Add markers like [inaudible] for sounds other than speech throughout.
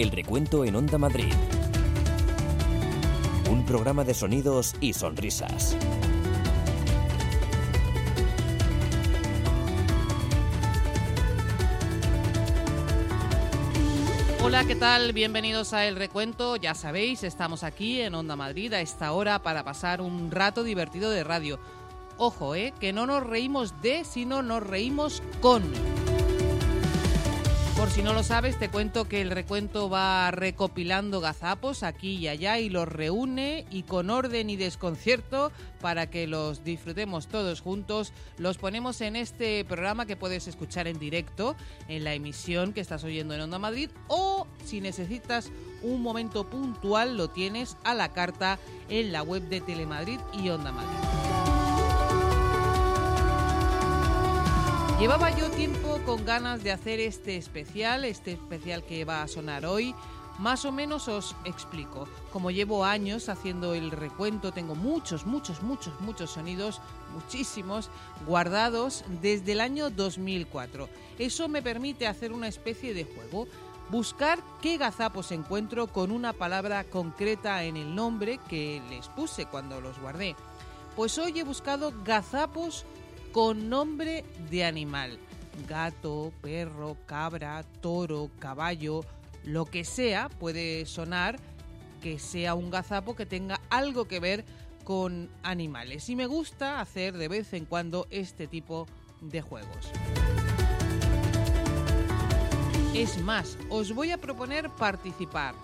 El recuento en Onda Madrid. Un programa de sonidos y sonrisas. Hola, ¿qué tal? Bienvenidos a El Recuento. Ya sabéis, estamos aquí en Onda Madrid a esta hora para pasar un rato divertido de radio. Ojo, ¿eh? Que no nos reímos de, sino nos reímos con. Por si no lo sabes, te cuento que el recuento va recopilando gazapos aquí y allá y los reúne y con orden y desconcierto para que los disfrutemos todos juntos. Los ponemos en este programa que puedes escuchar en directo en la emisión que estás oyendo en Onda Madrid o si necesitas un momento puntual lo tienes a la carta en la web de Telemadrid y Onda Madrid. Llevaba yo tiempo con ganas de hacer este especial, este especial que va a sonar hoy. Más o menos os explico. Como llevo años haciendo el recuento, tengo muchos, muchos, muchos, muchos sonidos, muchísimos, guardados desde el año 2004. Eso me permite hacer una especie de juego. Buscar qué gazapos encuentro con una palabra concreta en el nombre que les puse cuando los guardé. Pues hoy he buscado gazapos con nombre de animal. Gato, perro, cabra, toro, caballo, lo que sea, puede sonar que sea un gazapo que tenga algo que ver con animales. Y me gusta hacer de vez en cuando este tipo de juegos. Es más, os voy a proponer participar.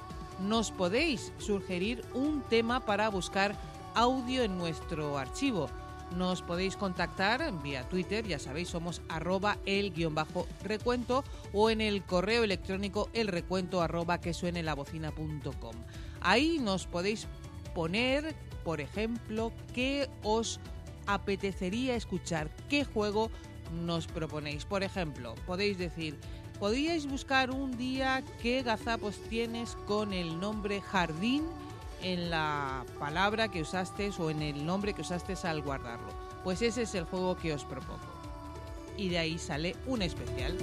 Nos podéis sugerir un tema para buscar audio en nuestro archivo nos podéis contactar vía Twitter, ya sabéis, somos arroba el guion bajo recuento o en el correo electrónico el recuento arroba que suene la bocina.com. Ahí nos podéis poner, por ejemplo, qué os apetecería escuchar, qué juego nos proponéis. Por ejemplo, podéis decir, podríais buscar un día qué gazapos tienes con el nombre jardín en la palabra que usaste o en el nombre que usaste al guardarlo. Pues ese es el juego que os propongo. Y de ahí sale un especial.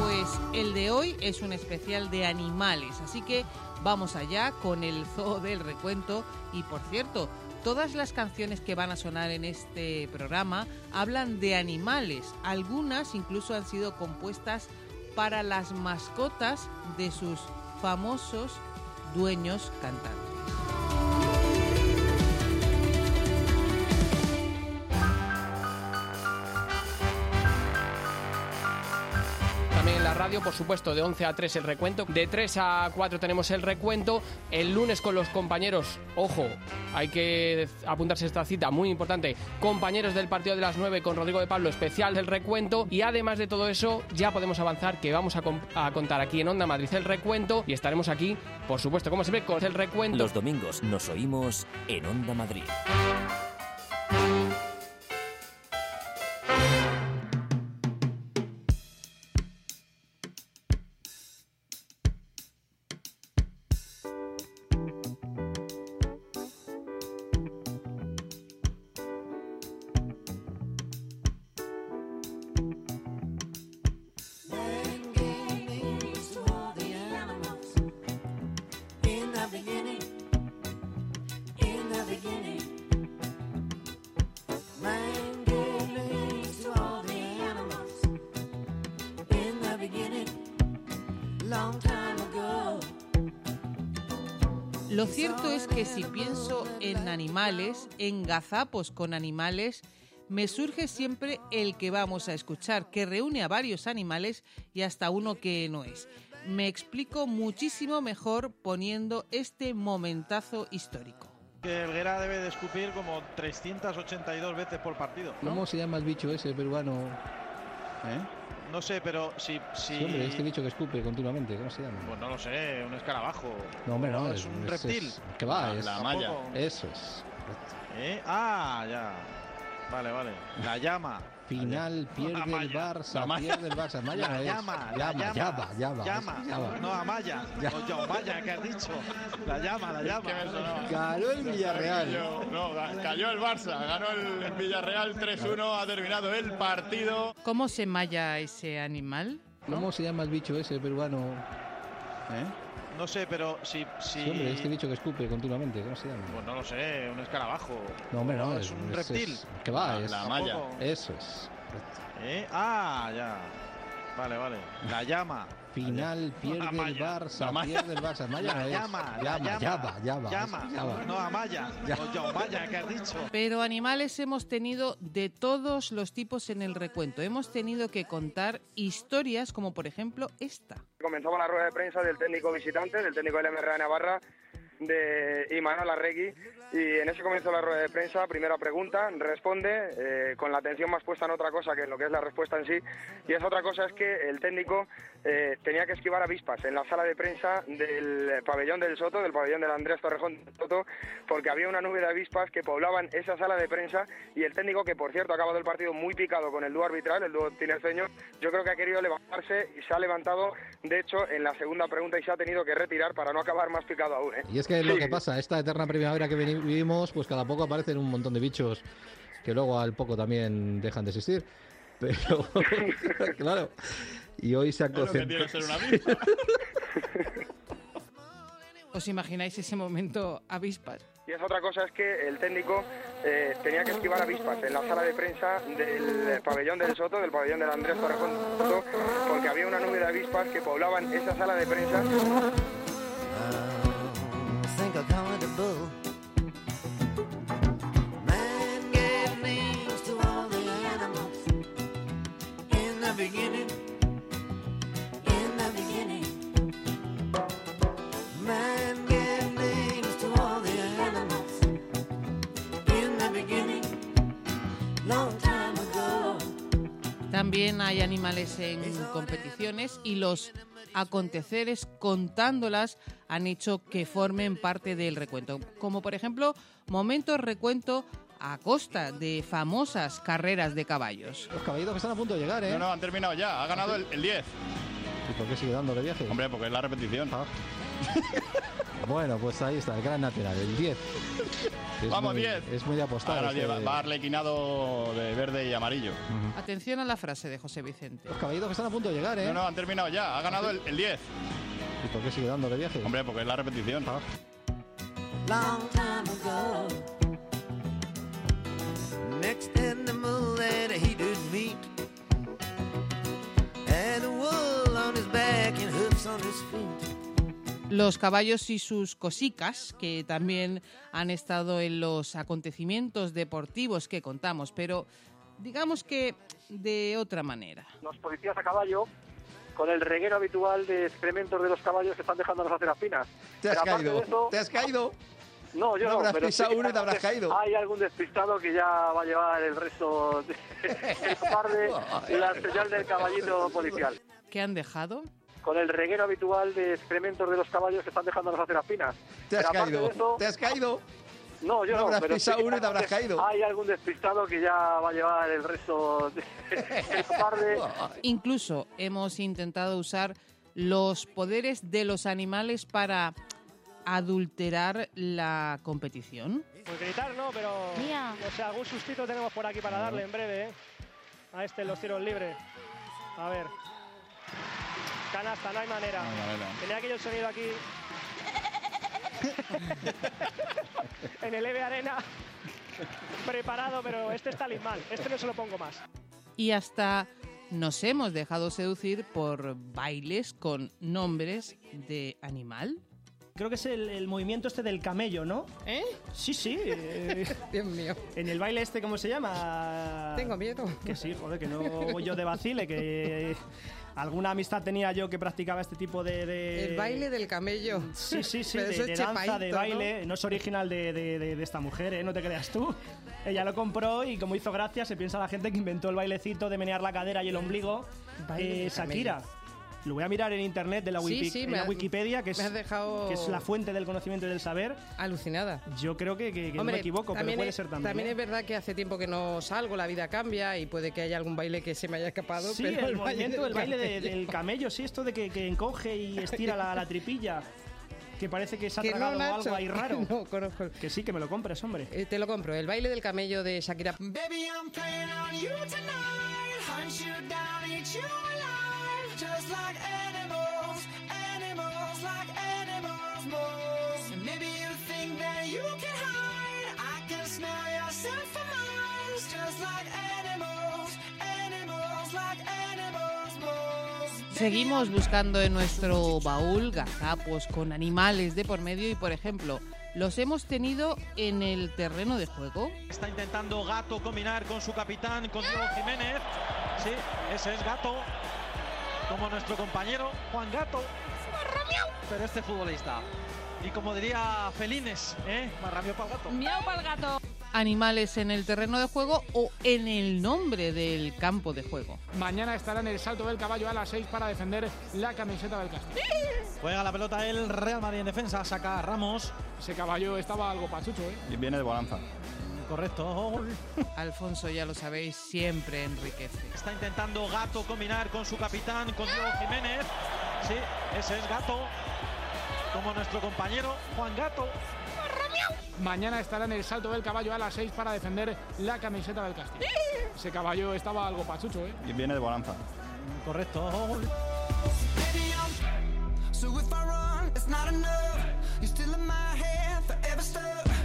Pues el de hoy es un especial de animales, así que vamos allá con el zoo del recuento. Y por cierto, todas las canciones que van a sonar en este programa hablan de animales. Algunas incluso han sido compuestas para las mascotas de sus famosos dueños cantantes. Radio, por supuesto, de 11 a 3 el recuento. De 3 a 4 tenemos el recuento. El lunes con los compañeros, ojo, hay que apuntarse esta cita muy importante. Compañeros del partido de las 9 con Rodrigo de Pablo, especial del recuento. Y además de todo eso, ya podemos avanzar que vamos a, contar aquí en Onda Madrid el recuento. Y estaremos aquí, por supuesto, como ve, con el recuento. Los domingos nos oímos en Onda Madrid. Animales, en gazapos con animales, me surge siempre el que vamos a escuchar, que reúne a varios animales y hasta uno que no es. Me explico muchísimo mejor poniendo este momentazo histórico. Que Helguera debe de escupir como 382 veces por partido. ¿no? ¿Cómo se llama el bicho ese peruano? ¿Eh? No sé, pero si... si... Sí, hombre, este bicho que escupe continuamente, ¿cómo se llama? Pues no lo sé, un escarabajo. No, hombre, no, es, un reptil. es- ¿Qué va? Es, La malla. Eso es. ¿Eh? Ah, ya. Vale, vale. La llama. Final pierde el. Barça, pierde el Barça. Malla no La es. llama, la llama, llama, llama, llama, llama. No, Amaya. Ya. O que has dicho. La llama, la llama. Ganó el Villarreal. Cayó- No, cayó el Barça, ganó el Villarreal 3-1, ha terminado el partido. ¿Cómo se malla ese animal? ¿no? ¿Cómo se llama el bicho ese peruano? ¿Eh? No sé, pero si. si... Sí, hombre, este bicho que escupe continuamente, ¿cómo se llama? Pues no lo sé, un escarabajo. No, hombre, no, es, un reptil. es- que va, La- es, la malla. Eso es. ¿Eh? Ah, ya. Vale, vale. La llama. Final pierde el Amaya. Barça, pierde el Barça. Maya no La llama, la llama, llama. llama, llama, Llama. llama. No, Amaya. Ya. O Yaumaya, que has dicho. Pero animales hemos tenido de todos los tipos en el recuento. Hemos tenido que contar historias como por ejemplo esta. Comenzamos la rueda de prensa del técnico visitante, del técnico del MRA de Navarra, de Imanol Arregui, y en ese comienzo de la rueda de prensa, primera pregunta, responde eh, con la atención más puesta en otra cosa que en lo que es la respuesta en sí, y esa otra cosa es que el técnico eh, tenía que esquivar avispas en la sala de prensa del pabellón del Soto, del pabellón del Andrés Torrejón del Soto, porque había una nube de avispas que poblaban esa sala de prensa y el técnico, que por cierto ha acabado el partido muy picado con el dúo arbitral, el dúo tinerfeño, yo creo que ha querido levantarse y se ha levantado, de hecho, en la segunda pregunta y se ha tenido que retirar para no acabar más picado aún. ¿eh? Y es que es lo Sí. que pasa, esta eterna primavera que vivimos, pues cada poco aparecen un montón de bichos que luego al poco también dejan de existir. Pero, [laughs] claro, y hoy se ha Es lo que concentrado. [laughs] ¿Os imagináis ese momento avispas? Y esa otra cosa es que el técnico eh, tenía que esquivar avispas en la sala de prensa del pabellón del Soto, del pabellón del Andrés Torrejón Soto, porque había una nube de avispas que poblaban esa sala de prensa. Bull. Man gave names to all the animals in the beginning. In the beginning. Man gave names to all the animals in the beginning. Long time ago. También hay animales en competiciones y los aconteceres contándolas han hecho que formen parte del recuento. Como por ejemplo, momentos recuento a costa de famosas carreras de caballos. Los caballitos que están a punto de llegar, ¿eh? No, no, han terminado ya. Ha ganado el, el 10. ¿Y por qué sigue dándole viaje? Hombre, porque es la repetición. Ah. [laughs] Bueno, pues ahí está, el gran nacional, el 10. Es Vamos, muy- 10. Es muy de apostar. Ahora este- lleva- va arlequinado de verde y amarillo. Atención a la frase de José Vicente. Los caballitos que están a punto de llegar, ¿eh? No, no, han terminado ya. Ha ganado el, el 10. ¿Y por qué sigue dándole viaje? Hombre, porque es la repetición. Ah. long time ago. Next animal that he did meet had wool on his back and hoofs on his feet. Los caballos y sus cosicas, que también han estado en los acontecimientos deportivos que contamos, pero digamos que de otra manera. Los policías a caballo con el reguero habitual de excrementos de los caballos que están dejando las aceras finas. Te has Pero caído, eso- te has caído. No, yo No no, habrás pero pisado sí que uno y te habrás hay- caído. Hay algún despistado que ya va a llevar el resto de [laughs] [laughs] la tarde la señal del caballito policial. ¿Qué han dejado? Con el reguero habitual de excrementos de los caballos que están dejando las aceras finas. Te has Pero caído, eso- te has caído. No, yo No no, habrás pero pisado sí uno y te habrás caído. Hay algún despistado que ya va a llevar el resto de [laughs] la tarde Incluso hemos intentado usar los poderes de los animales para adulterar la competición. Pues gritar no, pero Mía. no sé, algún sustito tenemos por aquí para darle en breve, ¿eh? A este en los tiros libres. A ver. Canasta, no hay manera. No hay manera. Tenía el sonido aquí. [laughs] en el EVE Arena. Preparado, pero este está mal. Este no se lo pongo más. Y hasta nos hemos dejado seducir por bailes con nombres de animal. Creo que es el, el movimiento este del camello, ¿no? ¿Eh? Sí, sí. eh, [laughs] Dios mío. en el baile este, ¿cómo se llama? Tengo miedo. Que sí, joder, que no voy yo de vacile, que alguna amistad tenía yo que practicaba este tipo de... de- El baile del camello. Sí, sí, sí, [laughs] de, danza, de ¿no? baile. ¿no? es original de, de- esta mujer, ¿eh? No te creas tú. Ella lo compró y como hizo gracia, se piensa la gente que inventó el bailecito de menear la cadera y el ombligo. Baile Eh, camello. Lo voy a mirar en internet de la, Sí, Wiki- sí, en me la ha- Wikipedia, que es, me has dejado- que es la fuente del conocimiento y del saber. Alucinada. Yo creo que, que- que no me equivoco, pero puede es, ser también. También ¿eh? es verdad que hace tiempo que no salgo, la vida cambia y puede que haya algún baile que se me haya escapado. Sí, pero el, baile movimiento, del el baile de- del camello, sí, esto de que, que encoge y estira la, la tripilla. Que parece que se ha Que tragado algo ahí raro. [laughs] No, conozco. Que sí, que me lo compres, hombre. Eh, te lo compro. El baile del camello de Shakira. Baby, I'm just like animals, animals like animals moles. And maybe you think that you can hide. I can smell yourself from miles, just like animals, animals like animals moles. Seguimos buscando en nuestro baúl gazapos con animales de por medio y, por ejemplo, los hemos tenido en el terreno de juego. Está intentando Gato combinar con su capitán, con Diego Jiménez. Sí, ese es Gato. Como nuestro compañero Juan Gato. Pero este futbolista. Y como diría Felines, ¿eh? Marramio para Gato. Miau para el gato. Animales en el terreno de juego o en el nombre del campo de juego. Mañana estará en el salto del caballo a las 6 para defender la camiseta del Castillo. Juega la pelota el Real Madrid en defensa, saca a Ramos. Ese caballo estaba algo pachucho, ¿eh? Y viene de bonanza. Correcto. Alfonso, ya lo sabéis, siempre enriquece. Está intentando Gato combinar con su capitán, con Diego Jiménez. Sí, ese es Gato. Como nuestro compañero Juan Gato. Mañana estará en el salto del caballo a las 6 para defender la camiseta del Castillo. Ese caballo estaba algo pachucho, ¿eh? Y viene de bonanza. Correcto. Baby, I'm so if I run, it's not enough. You're still in my head, forever stuck.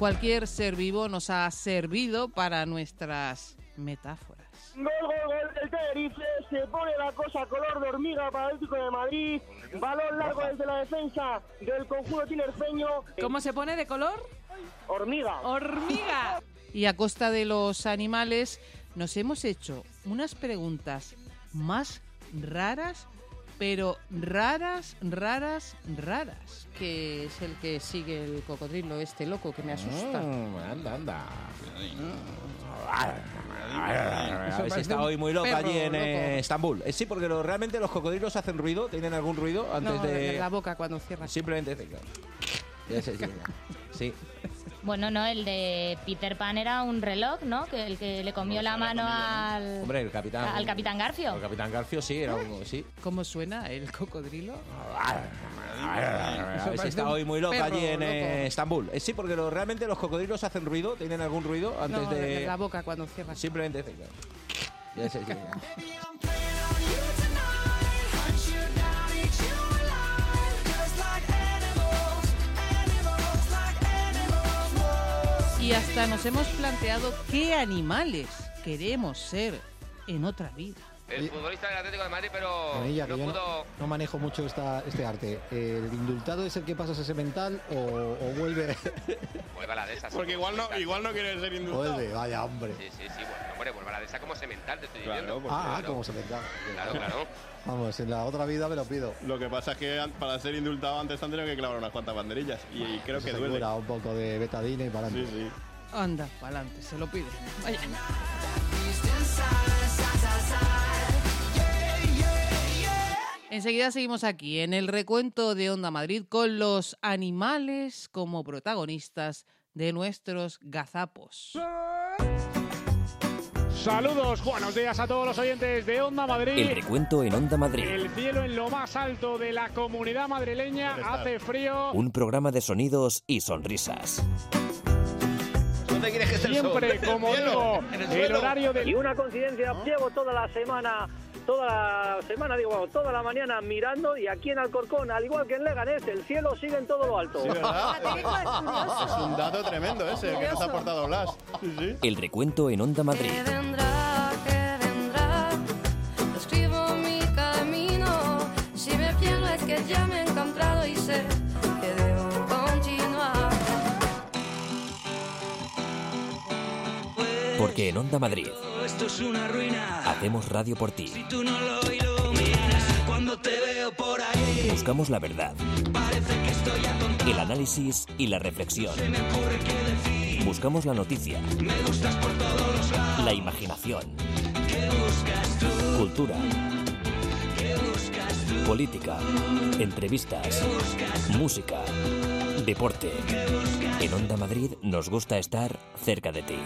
Cualquier ser vivo nos ha servido para nuestras metáforas. Gol, gol, gol del Tenerife, se pone la cosa color de hormiga para el Atlético de Madrid, balón largo desde la defensa del conjunto tinerfeño. ¿Cómo se pone de color? Hormiga. Hormiga. [laughs] Y a costa de los animales nos hemos hecho unas preguntas más raras, pero raras, raras, raras. Que es el que sigue el cocodrilo este loco que me asusta. Mm, anda, anda. Está un hoy muy loco perro allí en eh, loco. Estambul. Eh, sí, porque lo- realmente los cocodrilos hacen ruido, tienen algún ruido antes No, de... la boca cuando cierras. Simplemente... claro. Ya sé, sí. Sí. Bueno, no, el de Peter Pan era un reloj, ¿no? Que el que le comió la mano al, Hombre, el capitán... al Capitán Garfio. El capitán Garfio sí, era un... Sí. ¿Cómo suena el cocodrilo? A ver si está hoy muy loco perro allí en eh, loco. Estambul. Eh, sí, porque lo- realmente los cocodrilos hacen ruido, tienen algún ruido antes No, de... la boca cuando cierras. Simplemente... claro. Ya sé, sí, Y hasta nos hemos planteado qué animales queremos ser en otra vida. El futbolista del Atlético de Madrid, pero Bonilla, no yo no, pudo. no manejo mucho esta, este arte. ¿El indultado es el que pasa ese mental o, o vuelve? [laughs] Vuelva a la de esa. Porque igual no, igual no quiere ser indultado. vuelve, vaya hombre. Sí, sí, sí, bueno, hombre, vuelva a la de esa como semental, te estoy Claro, diciendo. Ah, Claro. como se mental. Claro, claro. Vamos, en la otra vida me lo pido. Lo que pasa es que para ser indultado antes han tenido que clavar unas cuantas banderillas. Y, y creo Eso que se duele. un poco de betadine y para Sí, adelante. sí. Anda, para adelante, se lo pide. Vaya. Enseguida seguimos aquí en el recuento de Onda Madrid con los animales como protagonistas de nuestros gazapos. Saludos, buenos días a todos los oyentes de Onda Madrid. El recuento en Onda Madrid. El cielo en lo más alto de la comunidad madrileña hace frío. Un programa de sonidos y sonrisas. ¿Dónde quieres que esté el sol? Siempre, como digo, el horario Y del una coincidencia, llevo toda la semana, toda la semana, digo, bueno, toda la mañana mirando y aquí en Alcorcón, al igual que en Leganés, el cielo sigue en todo lo alto. Sí, ¿verdad? Es un dato tremendo ese que nos ha aportado Blas. Sí, sí. El recuento en Onda Madrid. Que vendrá, que vendrá. Escribo mi camino. Si me pierdo es que ya me he encontrado y sé que debo continuar. Porque en Onda Madrid Esto es una ruina. hacemos radio por ti. Tú no lo iluminas cuando te veo por ahí. Buscamos la verdad, Parece que estoy atontado. el análisis y la reflexión. Se me ocurre que decir. Buscamos la noticia, Me gustas por todos los lados. la imaginación, ¿Qué buscas tú? cultura, ¿Qué buscas tú? política, entrevistas, música, deporte. En Onda Madrid nos gusta estar cerca de ti.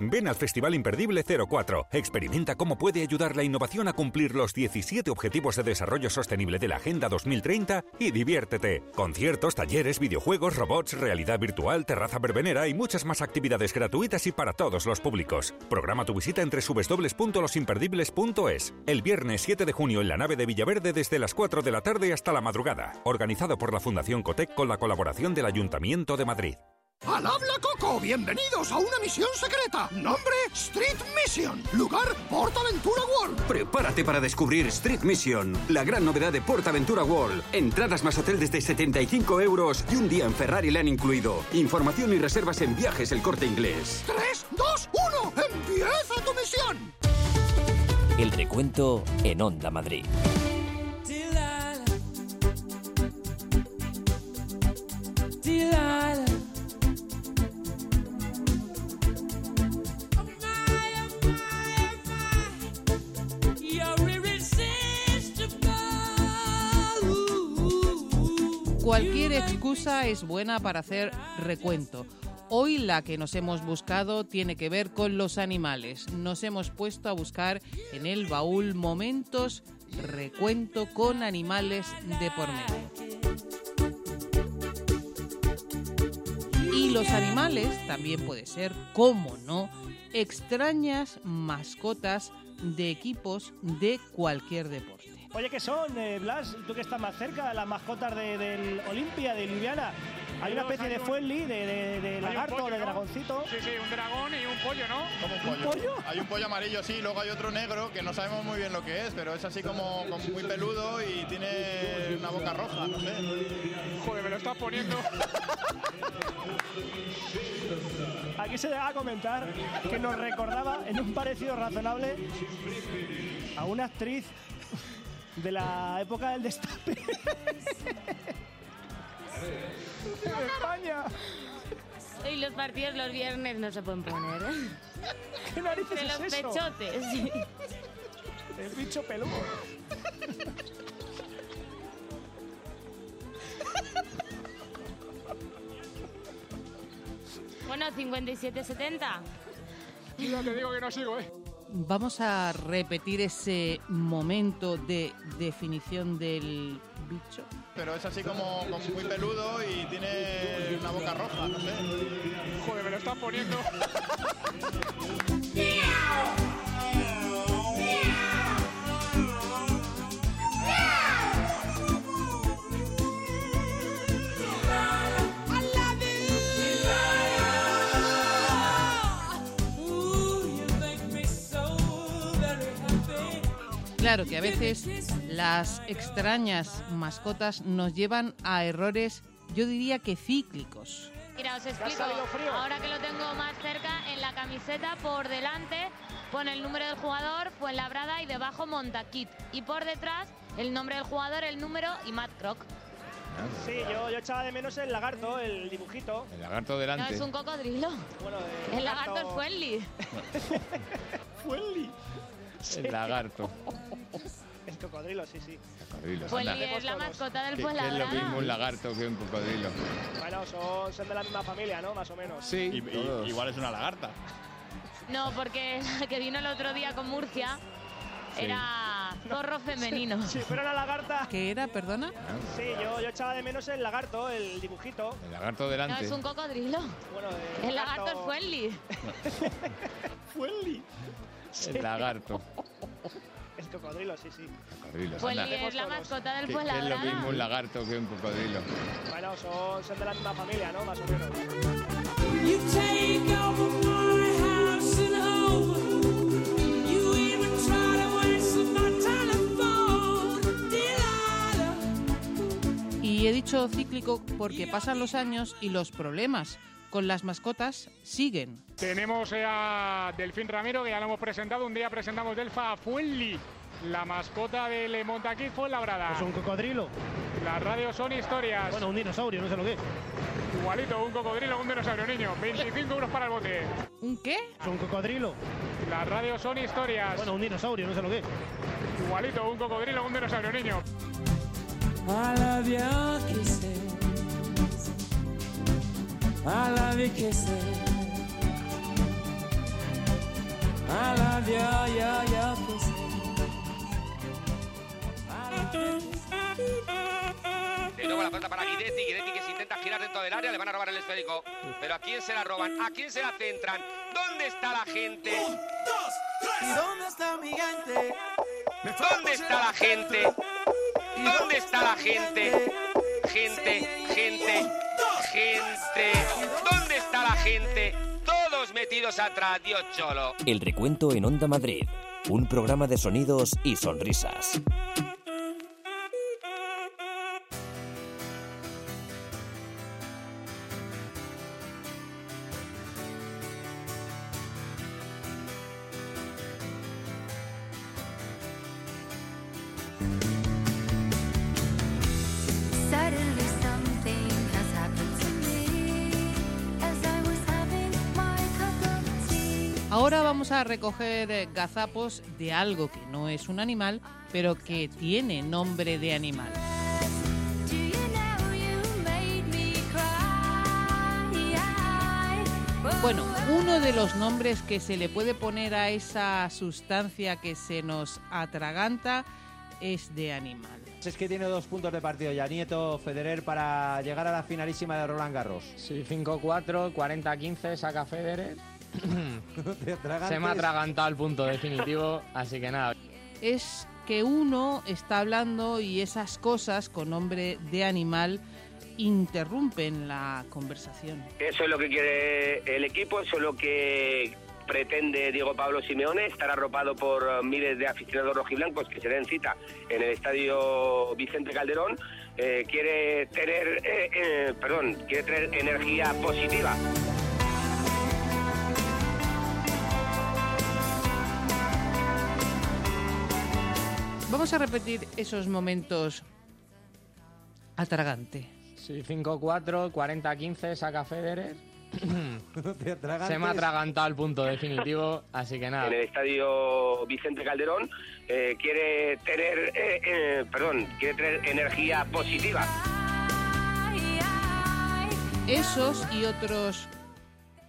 Ven al Festival Imperdible 04. Experimenta cómo puede ayudar la innovación a cumplir los 17 Objetivos de Desarrollo Sostenible de la Agenda 2030 y diviértete. Conciertos, talleres, videojuegos, robots, realidad virtual, terraza verbenera y muchas más actividades gratuitas y para todos los públicos. Programa tu visita entre www.losimperdibles.es. El viernes 7 de junio en la nave de Villaverde desde las 4 de la tarde hasta la madrugada. Organizado por la Fundación Cotec con la colaboración del Ayuntamiento de Madrid. ¡Al habla Coco! ¡Bienvenidos a una misión secreta! Nombre Street Mission. Lugar PortAventura World. Prepárate para descubrir Street Mission, la gran novedad de PortAventura World. Entradas más hotel desde 75 euros y un día en Ferrari le han incluido. Información y reservas en viajes el corte inglés. 3, 2, 1. ¡Empieza tu misión! El recuento en Onda Madrid. Excusa es buena para hacer recuento. Hoy la que nos hemos buscado tiene que ver con los animales. Nos hemos puesto a buscar en el baúl momentos recuento con animales de por medio. Y los animales también puede ser, como no, extrañas mascotas de equipos de cualquier deporte. Oye, ¿qué son, eh, Blas? Tú que estás más cerca, las mascotas de- del Olimpia, de Ljubljana. Hay una especie de fuelli, de, de, de Hay un lagarto, pollo, de ¿no? dragoncito. Sí, sí, un dragón y un pollo, ¿no? Como un pollo. Hay un pollo amarillo, sí, luego hay otro negro que no sabemos muy bien lo que es, pero es así como, como muy peludo y tiene una boca roja, no sé. Joder, me lo estás poniendo. [laughs] Aquí se va a comentar que nos recordaba en un parecido razonable a una actriz de la época del destape. [laughs] de España. Y los partidos los viernes no se pueden poner. ¿eh? ¿Qué narices De es los eso? pechotes. El bicho peludo. Bueno, 57-70. Ya te digo que no sigo, ¿eh? Vamos a repetir ese momento de definición del bicho. Pero es así como, como muy peludo y tiene una boca roja, no sé. Joder, me lo estás poniendo. [laughs] Claro que a veces las extrañas mascotas nos llevan a errores, yo diría que cíclicos. Mira, os explico. Ahora que lo tengo más cerca, en la camiseta por delante pone el número del jugador, Fuenlabrada y debajo Montaquit. Y por detrás el nombre del jugador, el número y Matt Croc. Sí, yo, yo echaba de menos el lagarto, el dibujito. El lagarto No, delante. es un cocodrilo. Bueno, El lagarto es Fuenli. [laughs] Fuenli. El lagarto. [laughs] El cocodrilo, sí, sí. Cocodrilo. Anda. es la mascota del ¿Qué, qué es lo mismo un lagarto que un cocodrilo? Bueno, son, son de la misma familia, ¿no? Más o menos. Sí, Y- y- igual es una lagarta. No, porque la [laughs] que vino el otro día con Murcia Sí. era zorro femenino. Si fuera una lagarta. ¿Qué era, perdona? Sí, yo, yo echaba de menos el lagarto, el dibujito. El lagarto No, delante. es un cocodrilo. Bueno, eh, El lagarto es Fuenli. [laughs] Fuenli. El lagarto. [laughs] El cocodrilo, sí, sí. Cocodrilo. Fuenli anda. es la mascota del ¿Qué, qué es lo mismo un lagarto que un cocodrilo? Bueno, son, son de la misma familia, ¿no? Más o menos. You take over my house and home. You even try to waste my telephone. Delilah. Y he dicho cíclico porque pasan los años y los problemas con las mascotas siguen. Tenemos a Delfín Ramiro, que ya lo hemos presentado. Un día presentamos Delfa a Fuenli, la mascota del Montaquit Fuenlabrada. Es un cocodrilo. Las radios son historias. Bueno, un dinosaurio, no sé lo que es. Igualito, un cocodrilo, un dinosaurio, niño. 25 euros para el bote. ¿Un qué? Es un cocodrilo. Las radios son historias. Bueno, un dinosaurio, no sé lo que es. Igualito, un cocodrilo, un dinosaurio, niño. I love. I love your kisses. I love you, you, your pussy. De nuevo la pelota para Guidetti, Guidetti que se intenta girar dentro del área, le van a robar el esférico. Pero ¿a quién se la roban? ¿A quién se la centran? ¿Dónde está la gente? ¿Y dónde está mi gente? ¿Dónde está la gente? ¿Dónde está la gente? Gente, gente, gente. ¿Dónde está la gente? Todos metidos atrás, Dios cholo. El recuento en Onda Madrid. Un programa de sonidos y sonrisas. Ahora vamos a recoger eh, gazapos de algo que no es un animal, pero que tiene nombre de animal. Bueno, uno de los nombres que se le puede poner a esa sustancia que se nos atraganta es de animal. Es que tiene dos puntos de partido ya Nieto Federer para llegar a la finalísima de Roland Garros. Sí, 5-4, 40-15, saca Federer. Se me ha atragantado el punto definitivo, así que nada. Es que uno está hablando y esas cosas con nombre de animal interrumpen la conversación. Eso es lo que quiere el equipo, eso es lo que pretende Diego Pablo Simeone, estar arropado por miles de aficionados rojiblancos que se den cita en el estadio Vicente Calderón. Eh, quiere tener, eh, eh, perdón, quiere tener energía positiva. Vamos a repetir esos momentos atragante. Sí, 5-4, 40-15, saca Federer. [coughs] Se me ha atragantado el punto definitivo, así que nada. En el estadio Vicente Calderón eh, quiere tener, eh, eh, perdón, quiere tener energía positiva. Esos y otros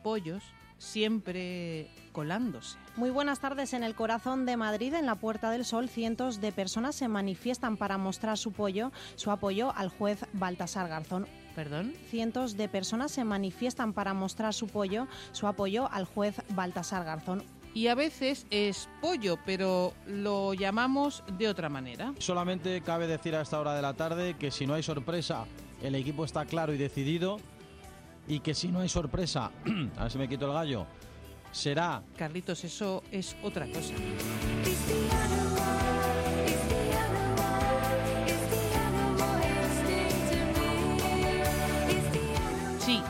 pollos siempre colándose. Muy buenas tardes. En el corazón de Madrid, en la Puerta del Sol, cientos de personas se manifiestan para mostrar su apoyo, su apoyo al juez Baltasar Garzón. ¿Perdón? Cientos de personas se manifiestan para mostrar su apoyo, su apoyo al juez Baltasar Garzón. Y a veces es pollo, pero lo llamamos de otra manera. Solamente cabe decir a esta hora de la tarde que si no hay sorpresa, el equipo está claro y decidido. Y que si no hay sorpresa, [clears throat] a ver si me quito el gallo, será Carlitos, eso es otra cosa. Sí,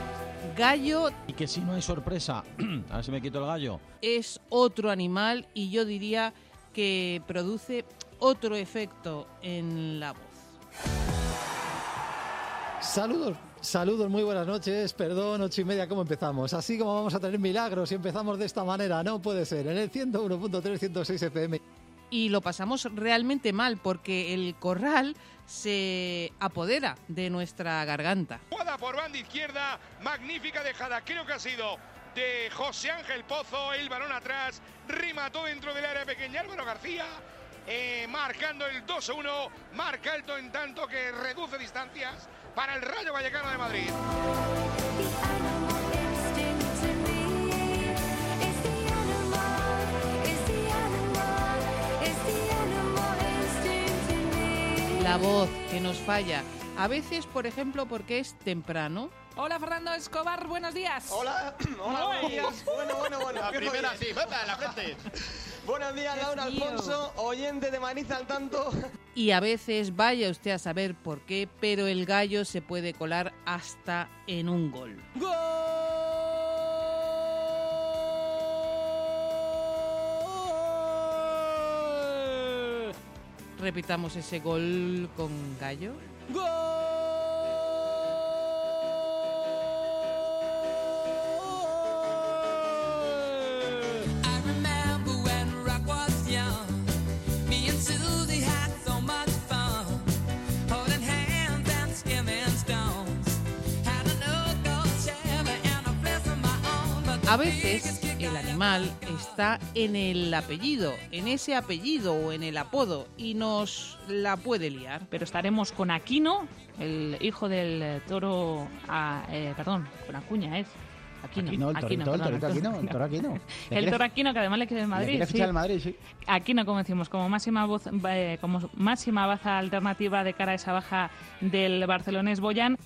gallo y que si no hay sorpresa, [clears throat] a ver si me quito el gallo, es otro animal y yo diría que produce otro efecto en la voz. Saludos, saludos, muy buenas noches. Perdón, ocho y media, ¿cómo empezamos? Así como vamos a tener milagros y empezamos de esta manera, no puede ser. En el 101.3, 106 FM. Y lo pasamos realmente mal porque el corral se apodera de nuestra garganta. Jugada por banda izquierda, magnífica dejada, creo que ha sido de José Ángel Pozo, el balón atrás, remató dentro del área pequeña Álvaro García, eh, marcando el 2-1, marca alto en tanto que reduce distancias para el Rayo Vallecano de Madrid. La voz que nos falla. A veces, por ejemplo, porque es temprano. Hola Fernando Escobar, buenos días. Hola, [clears throat] hola, buenos días. Bueno, bueno, bueno. La primera, sí, ¡Pepa, en la frente! Buenos días, Laura. Alfonso, oyente de Maniza al tanto. Y a veces, vaya usted a saber por qué, pero el gallo se puede colar hasta en un gol. Repitamos ese gol con gallo. I animal está en el apellido, en ese apellido o en el apodo y nos la puede liar. Pero estaremos con Aquino, el hijo del toro. ah, eh, perdón, con Acuña es. Aquino. Aquino, el torito, el perdón, torito Aquino, el [laughs] toro Aquino. ¿Le El toro que además le quiere el le Madrid. sí. al Madrid, sí. Aquino, como decimos, como máxima voz, eh, como máxima baza alternativa de cara a esa baja del barcelonés Boyan.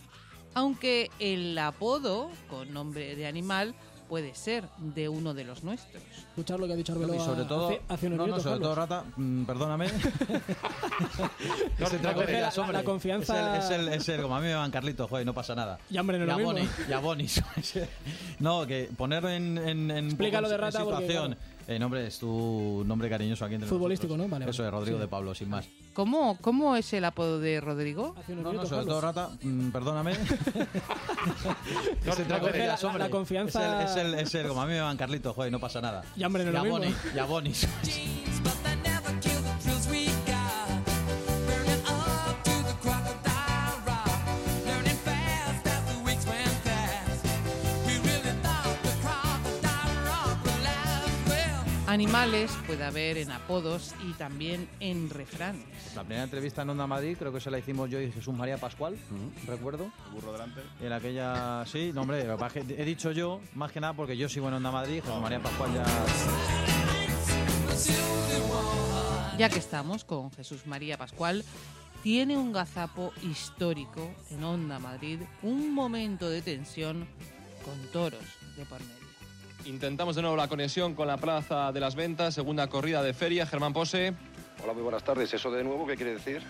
Aunque el apodo con nombre de animal puede ser de uno de los nuestros. Escuchar lo que ha dicho Arbeloa Y sobre todo, hace, hace unos no, no, minutos, sobre todo. Rata, mm, perdóname. [laughs] No, Ese no, trago de la- la confianza- Es el, es el- es el- como a mí me van Carlitos, joder, no pasa nada. Y, hombre, no lo a mismo. Boni, y a Bonis. [laughs] no, que poner en, en, en, Explícalo de en Rata porque, situación. Eh, nombre es tu nombre cariñoso aquí entre Futbolístico, nosotros. ¿no? Vale, Eso vale. es Rodrigo Sí. de Pablo, sin más. ¿Cómo, ¿Cómo es el apodo de Rodrigo? No, no, sobre todo Rata, mm, perdóname. Ese trago de la- la- la confianza- Es el, es el, es el- como a mí me van Carlitos, joder, no pasa nada. Y, hombre, no es y [laughs] Animales puede haber en apodos y también en refranes. La primera entrevista en Onda Madrid creo que se la hicimos yo y Jesús María Pascual, recuerdo. burro delante. En aquella, sí, no hombre, he dicho yo, más que nada porque yo sigo en Onda Madrid, Jesús María Pascual ya... Ya que estamos con Jesús María Pascual, tiene un gazapo histórico en Onda Madrid, un momento de tensión con toros de por medio. Intentamos de nuevo la conexión con la Plaza de las Ventas, segunda corrida de feria. Germán Pose. Hola, muy buenas tardes. ¿Eso de nuevo qué quiere decir?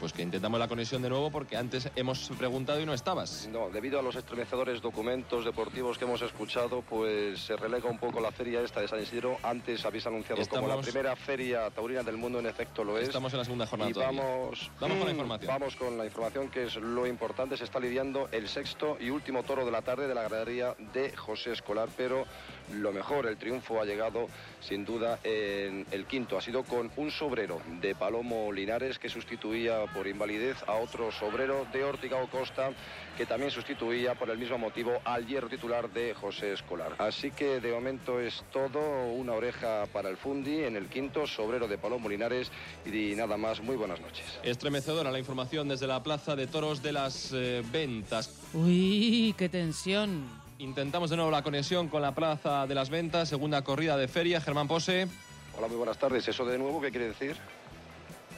Pues que intentamos la conexión de nuevo porque antes hemos preguntado y no estabas. No, debido a los estremecedores documentos deportivos que hemos escuchado, pues se relega un poco la feria esta de San Isidro. Antes habéis anunciado como la primera feria taurina del mundo, en efecto lo es. Estamos en la segunda jornada Y todavía. vamos, Vamos con la información. Vamos con la información que es lo importante. Se está lidiando el sexto y último toro de la tarde de la gradería de José Escolar, pero lo mejor, el triunfo ha llegado sin duda en el quinto. Ha sido con un sobrero de Palomo Linares que sustituía por invalidez a otro sobrero de Ortigao Costa que también sustituía por el mismo motivo al hierro titular de José Escolar. Así que de momento es todo una oreja para el Fundi en el quinto sobrero de Palomo Linares y nada más. Muy buenas noches. Estremecedora la información desde la Plaza de Toros de las eh, Ventas. Uy, qué tensión. Intentamos de nuevo la conexión con la Plaza de las Ventas, segunda corrida de feria. Germán Pose. Hola, muy buenas tardes. ¿Eso de nuevo qué quiere decir?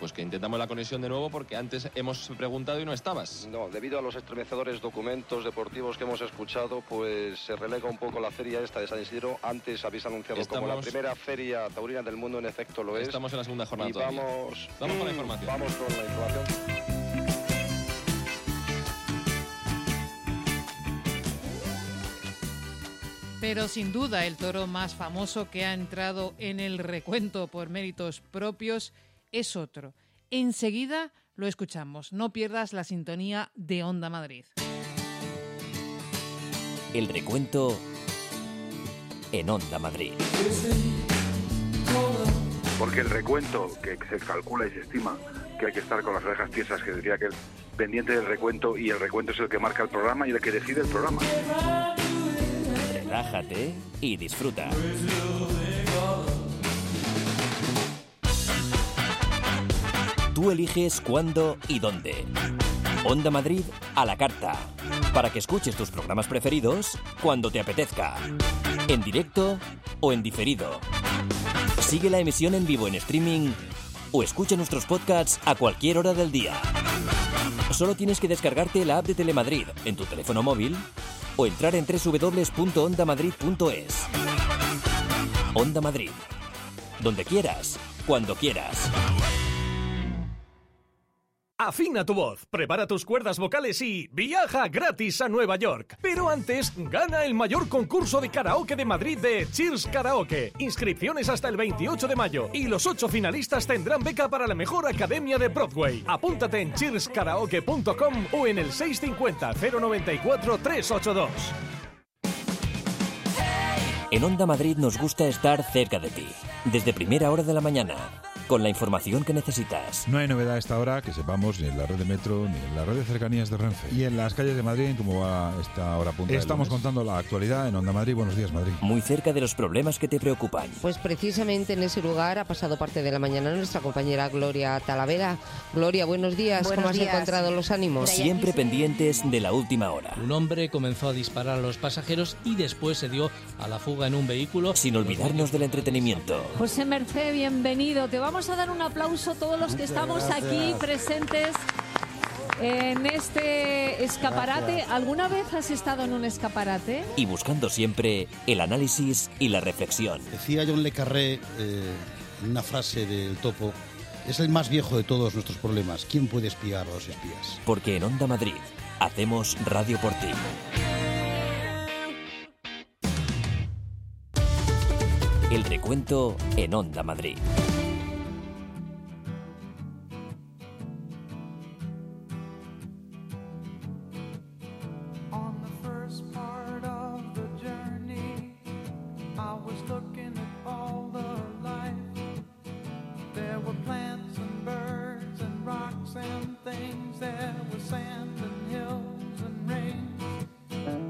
Pues que intentamos la conexión de nuevo porque antes hemos preguntado y no estabas. No, debido a los estremecedores documentos deportivos que hemos escuchado, pues se relega un poco la feria esta de San Isidro. Antes habéis anunciado como la Estamos- primera feria taurina del mundo, en efecto lo es. Estamos en la segunda jornada Y todavía. vamos, Vamos con la información. Vamos con la información. Pero sin duda el toro más famoso que ha entrado en el recuento por méritos propios es otro. Enseguida lo escuchamos. No pierdas la sintonía de Onda Madrid. El recuento en Onda Madrid. Porque el recuento, que se calcula y se estima que hay que estar con las orejas tiesas, que diría que es pendiente del recuento, y el recuento es el que marca el programa y el que decide el programa. Relájate y disfruta. Tú eliges cuándo y dónde. Onda Madrid a la carta. Para que escuches tus programas preferidos cuando te apetezca. En directo o en diferido. Sigue la emisión en vivo en streaming o escucha nuestros podcasts a cualquier hora del día. Solo tienes que descargarte la app de Telemadrid en tu teléfono móvil o entrar en www.ondamadrid.es. Onda Madrid. Donde quieras, cuando quieras. Afina tu voz, prepara tus cuerdas vocales y viaja gratis a Nueva York. Pero antes, gana el mayor concurso de karaoke de Madrid de Cheers Karaoke. Inscripciones hasta el 28 de mayo y los ocho finalistas tendrán beca para la mejor academia de Broadway. Apúntate en cheerskaraoke.com o en el 650 094 382. En Onda Madrid nos gusta estar cerca de ti, desde primera hora de la mañana. Con la información que necesitas. No hay novedad a esta hora que sepamos ni en la red de metro ni en la red de cercanías de Renfe. Y en las calles de Madrid, ¿cómo va esta hora punta? Estamos contando la actualidad en Onda Madrid. Buenos días, Madrid. Muy cerca de los problemas que te preocupan. Pues precisamente en ese lugar ha pasado parte de la mañana nuestra compañera Gloria Talavera. Gloria, buenos días. Buenos ¿Cómo has días. encontrado los ánimos? Siempre pendientes de la última hora. Un hombre comenzó a disparar a los pasajeros y después se dio a la fuga en un vehículo. Sin olvidarnos del entretenimiento. José Mercé, bienvenido. Te vamos a dar un aplauso todos los que Muchas estamos gracias. aquí presentes en este escaparate. Gracias. ¿Alguna vez has estado en un escaparate? Y buscando siempre el análisis y la reflexión. Decía John Le Carré eh, en una frase del topo, es el más viejo de todos nuestros problemas. ¿Quién puede espiar a los espías? Porque en Onda Madrid hacemos radio por ti. El recuento en Onda Madrid.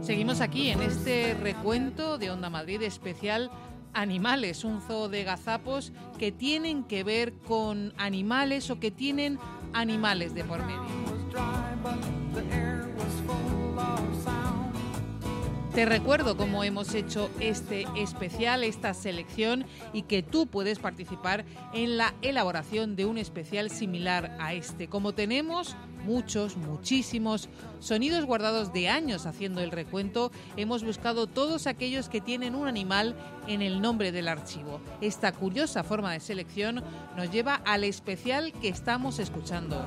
Seguimos aquí en este recuento de Onda Madrid especial Animales, un zoo de gazapos que tienen que ver con animales o que tienen animales de por medio. Te recuerdo cómo hemos hecho este especial, esta selección y que tú puedes participar en la elaboración de un especial similar a este. Como tenemos muchos, muchísimos sonidos guardados de años haciendo el recuento, hemos buscado todos aquellos que tienen un animal en el nombre del archivo. Esta curiosa forma de selección nos lleva al especial que estamos escuchando hoy.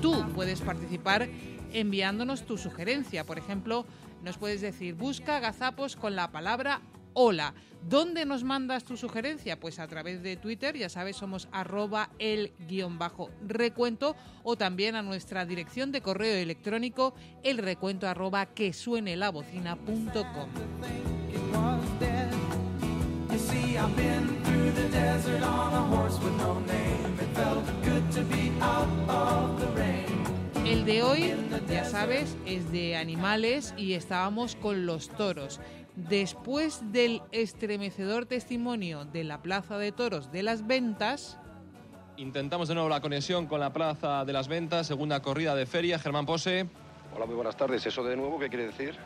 Tú puedes participar enviándonos tu sugerencia. Por ejemplo, nos puedes decir, busca gazapos con la palabra hola. ¿Dónde nos mandas tu sugerencia? Pues a través de Twitter, ya sabes, somos arroba el guion bajo recuento o también a nuestra dirección de correo electrónico el recuento arroba que suene la bocina.com. It was dead. You see, I've been through the desert on a horse with no name. It felt good to be out of the rain. El de hoy, ya sabes, es de animales y estábamos con los toros. Después del estremecedor testimonio de la Plaza de Toros de las Ventas, Intentamos de nuevo la conexión con la Plaza de las Ventas, segunda corrida de feria. Germán Pose. Hola, muy buenas tardes. ¿Eso de nuevo qué quiere decir?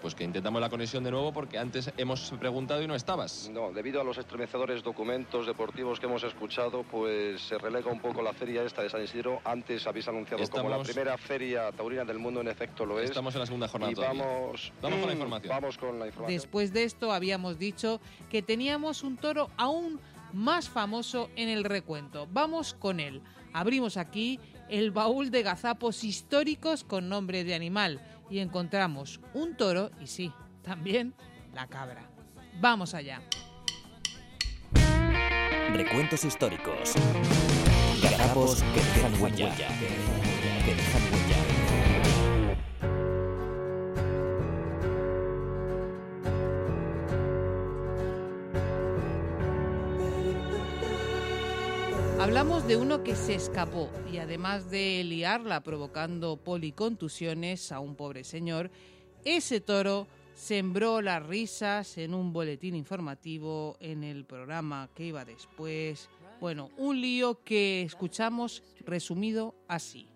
Pues que intentamos la conexión de nuevo porque antes hemos preguntado y no estabas. No, debido a los estremecedores documentos deportivos que hemos escuchado, pues se relega un poco la feria esta de San Isidro. Antes habéis anunciado como la Estamos- primera feria taurina del mundo, en efecto lo es. Estamos en la segunda jornada Y todavía. vamos, Vamos con la Mm, información. Vamos con la información. después de esto habíamos dicho que teníamos un toro aún más famoso en el recuento. Vamos con él. Abrimos aquí el baúl de gazapos históricos con nombre de animal y encontramos un toro y sí, también la cabra. Vamos allá. Recuentos históricos. Gazapos que dejan. Que dejan huella. Hablamos de uno que se escapó y además de liarla provocando policontusiones a un pobre señor, ese toro sembró las risas en un boletín informativo, en el programa que iba después. Bueno, un lío que escuchamos resumido así.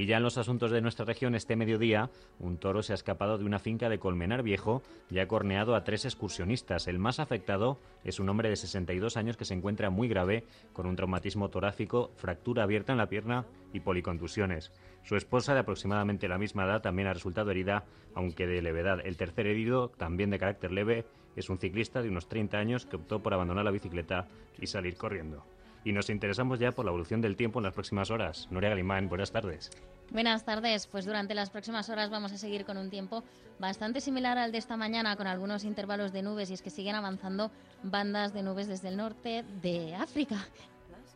Y ya en los asuntos de nuestra región, este mediodía, un toro se ha escapado de una finca de Colmenar Viejo y ha corneado a tres excursionistas. El más afectado es un hombre de 62 años que se encuentra muy grave, con un traumatismo torácico, fractura abierta en la pierna y policontusiones. Su esposa, de aproximadamente la misma edad, también ha resultado herida, aunque de levedad. El tercer herido, también de carácter leve, es un ciclista de unos 30 años que optó por abandonar la bicicleta y salir corriendo. Y nos interesamos ya por la evolución del tiempo en las próximas horas. Nuria Galimán, buenas tardes. Buenas tardes. Pues durante las próximas horas vamos a seguir con un tiempo bastante similar al de esta mañana, con algunos intervalos de nubes, y es que siguen avanzando bandas de nubes desde el norte de África.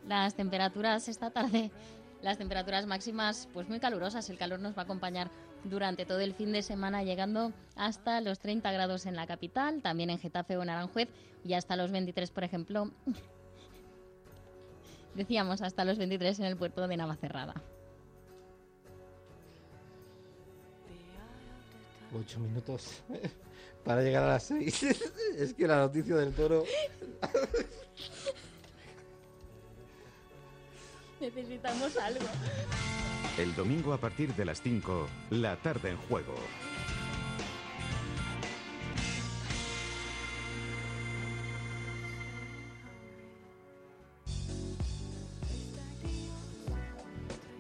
Las temperaturas esta tarde Las temperaturas máximas, pues muy calurosas. El calor nos va a acompañar durante todo el fin de semana, llegando hasta los 30 grados en la capital, también en Getafe o en Aranjuez, y hasta los 23, por ejemplo. [laughs] Decíamos hasta los 23 en el puerto de Navacerrada. Ocho minutos [laughs] para llegar a las seis. [laughs] es que la noticia del toro. [laughs] Necesitamos algo. El domingo a partir de las 5, la tarde en juego.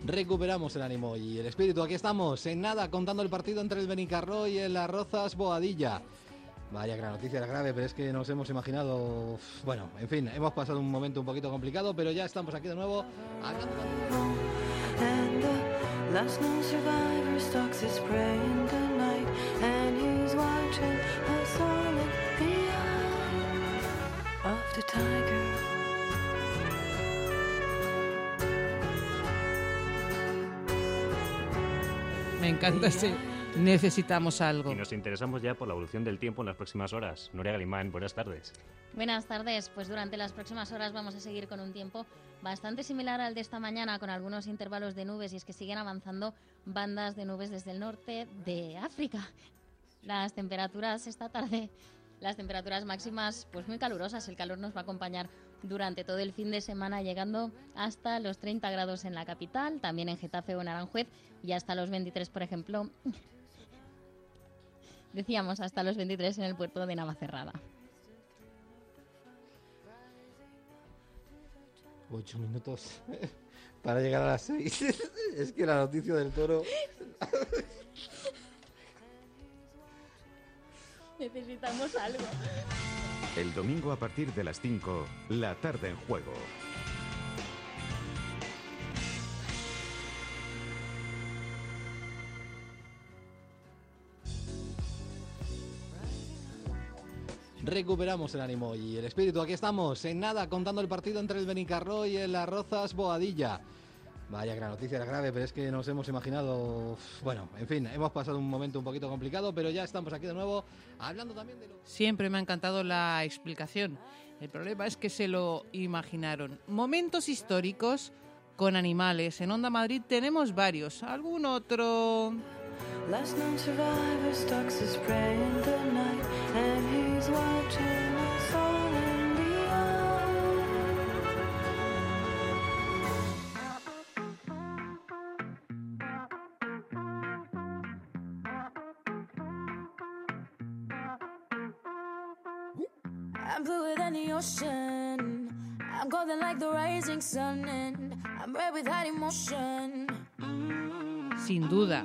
Recuperamos el ánimo y el espíritu. Aquí estamos, en nada, contando el partido entre el Benicarro y el Arrozas Boadilla. Vaya gran noticia, era grave, pero es que nos hemos imaginado. Bueno, en fin, hemos pasado un momento un poquito complicado, pero ya estamos aquí de nuevo. hablando Me encanta ese necesitamos algo. Y nos interesamos ya por la evolución del tiempo en las próximas horas. Nuria Galimán, buenas tardes. Buenas tardes. Pues durante las próximas horas vamos a seguir con un tiempo bastante similar al de esta mañana, con algunos intervalos de nubes, y es que siguen avanzando bandas de nubes desde el norte de África. Las temperaturas esta tarde, las temperaturas máximas, pues muy calurosas. El calor nos va a acompañar durante todo el fin de semana, llegando hasta los 30 grados en la capital, también en Getafe o en Aranjuez, y hasta los 23, por ejemplo. [laughs] Decíamos hasta los 23 en el puerto de Navacerrada. Ocho minutos [laughs] para llegar a las seis. [laughs] es que la noticia del toro. Necesitamos algo. El domingo a partir de las 5, la tarde en juego. Recuperamos el ánimo y el espíritu. Aquí estamos, en nada, contando el partido entre el Benicarro y el Arrozas Boadilla. Vaya gran noticia, era grave, pero es que nos hemos imaginado. Bueno, en fin, hemos pasado un momento un poquito complicado, pero ya estamos aquí de nuevo hablando también de lo. Siempre me ha encantado la explicación. El problema es que se lo imaginaron. Momentos históricos con animales. En Onda Madrid tenemos varios. ¿Algún otro? Last known survivor stalks his prey in the night, Sin duda.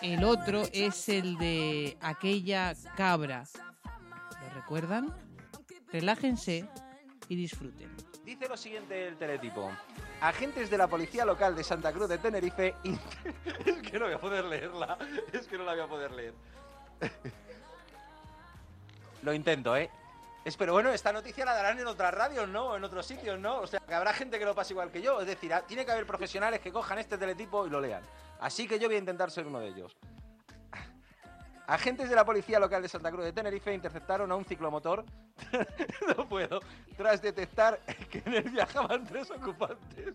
El otro es el de aquella cabra. ¿Lo recuerdan? Relájense y disfruten. Dice lo siguiente el teletipo. Agentes de la policía local de Santa Cruz de Tenerife... [laughs] es que no voy a poder leerla. Es que no la voy a poder leer. [laughs] lo intento, ¿eh? Pero bueno, esta noticia la darán en otras radios, ¿no? En otros sitios, ¿no? O sea, que habrá gente que lo pase igual que yo. Es decir, a- tiene que haber profesionales que cojan este teletipo y lo lean. Así que yo voy a intentar ser uno de ellos. [laughs] Agentes de la policía local de Santa Cruz de Tenerife interceptaron a un ciclomotor. [laughs] no puedo. Tras detectar que en él viajaban tres ocupantes.